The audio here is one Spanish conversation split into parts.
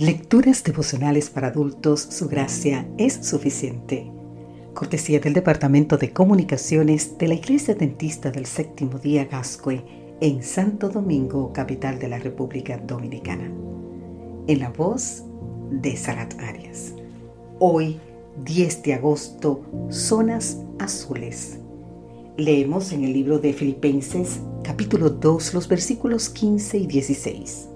Lecturas devocionales para adultos, su gracia es suficiente. Cortesía del Departamento de Comunicaciones de la Iglesia Dentista del Séptimo Día Gascue en Santo Domingo, capital de la República Dominicana. En la voz de Sarat Arias. Hoy, 10 de agosto, Zonas Azules. Leemos en el libro de Filipenses, capítulo 2, los versículos 15 y 16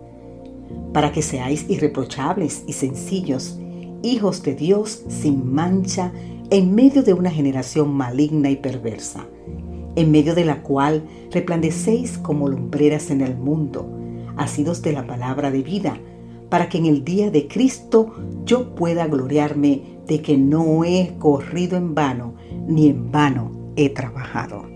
para que seáis irreprochables y sencillos, hijos de Dios sin mancha, en medio de una generación maligna y perversa, en medio de la cual resplandecéis como lumbreras en el mundo, asidos de la palabra de vida, para que en el día de Cristo yo pueda gloriarme de que no he corrido en vano, ni en vano he trabajado.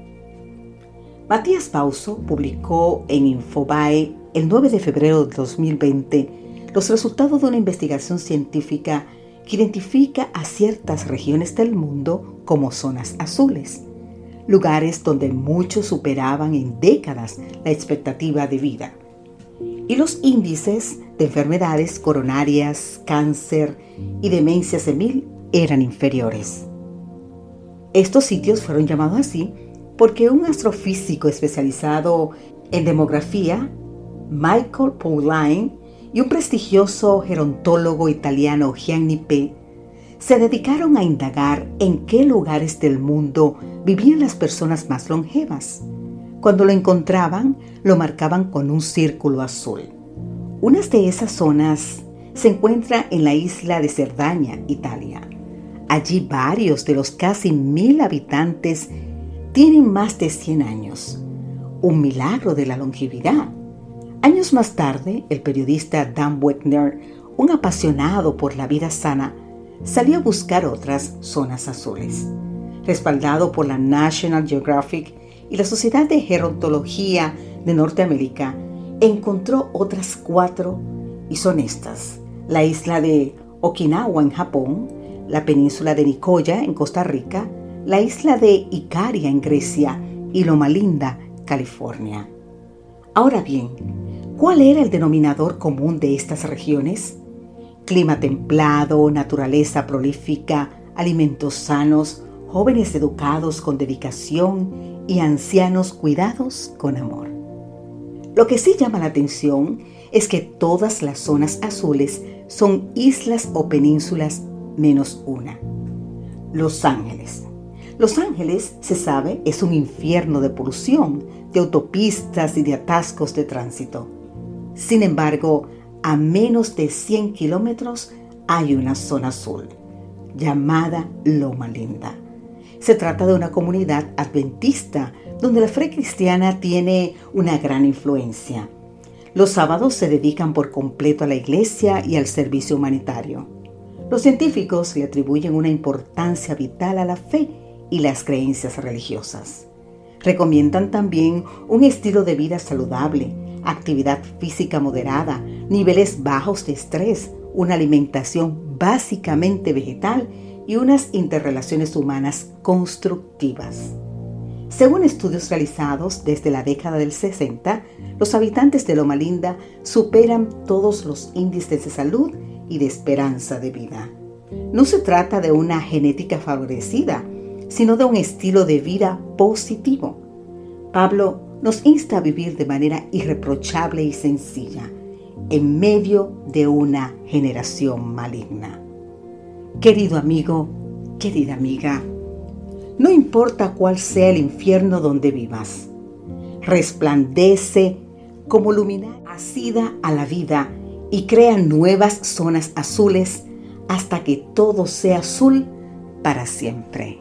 Matías Pauso publicó en Infobae el 9 de febrero de 2020 los resultados de una investigación científica que identifica a ciertas regiones del mundo como zonas azules, lugares donde muchos superaban en décadas la expectativa de vida. Y los índices de enfermedades coronarias, cáncer y demencia senil eran inferiores. Estos sitios fueron llamados así porque un astrofísico especializado en demografía Michael Pauline y un prestigioso gerontólogo italiano Gianni P. se dedicaron a indagar en qué lugares del mundo vivían las personas más longevas. Cuando lo encontraban, lo marcaban con un círculo azul. Una de esas zonas se encuentra en la isla de Cerdaña, Italia. Allí varios de los casi mil habitantes tienen más de 100 años. Un milagro de la longevidad. Años más tarde, el periodista Dan Wegner, un apasionado por la vida sana, salió a buscar otras zonas azules. Respaldado por la National Geographic y la Sociedad de Gerontología de Norteamérica, encontró otras cuatro y son estas. La isla de Okinawa en Japón, la península de Nicoya en Costa Rica, la isla de Icaria en Grecia y Loma Linda, California. Ahora bien, ¿Cuál era el denominador común de estas regiones? Clima templado, naturaleza prolífica, alimentos sanos, jóvenes educados con dedicación y ancianos cuidados con amor. Lo que sí llama la atención es que todas las zonas azules son islas o penínsulas menos una. Los Ángeles. Los Ángeles, se sabe, es un infierno de polución, de autopistas y de atascos de tránsito. Sin embargo, a menos de 100 kilómetros hay una zona azul, llamada Loma Linda. Se trata de una comunidad adventista donde la fe cristiana tiene una gran influencia. Los sábados se dedican por completo a la iglesia y al servicio humanitario. Los científicos le atribuyen una importancia vital a la fe y las creencias religiosas. Recomiendan también un estilo de vida saludable, actividad física moderada, niveles bajos de estrés, una alimentación básicamente vegetal y unas interrelaciones humanas constructivas. Según estudios realizados desde la década del 60, los habitantes de Loma Linda superan todos los índices de salud y de esperanza de vida. No se trata de una genética favorecida, sino de un estilo de vida positivo. Pablo nos insta a vivir de manera irreprochable y sencilla en medio de una generación maligna. Querido amigo, querida amiga, no importa cuál sea el infierno donde vivas, resplandece como luminaria asida a la vida y crea nuevas zonas azules hasta que todo sea azul para siempre.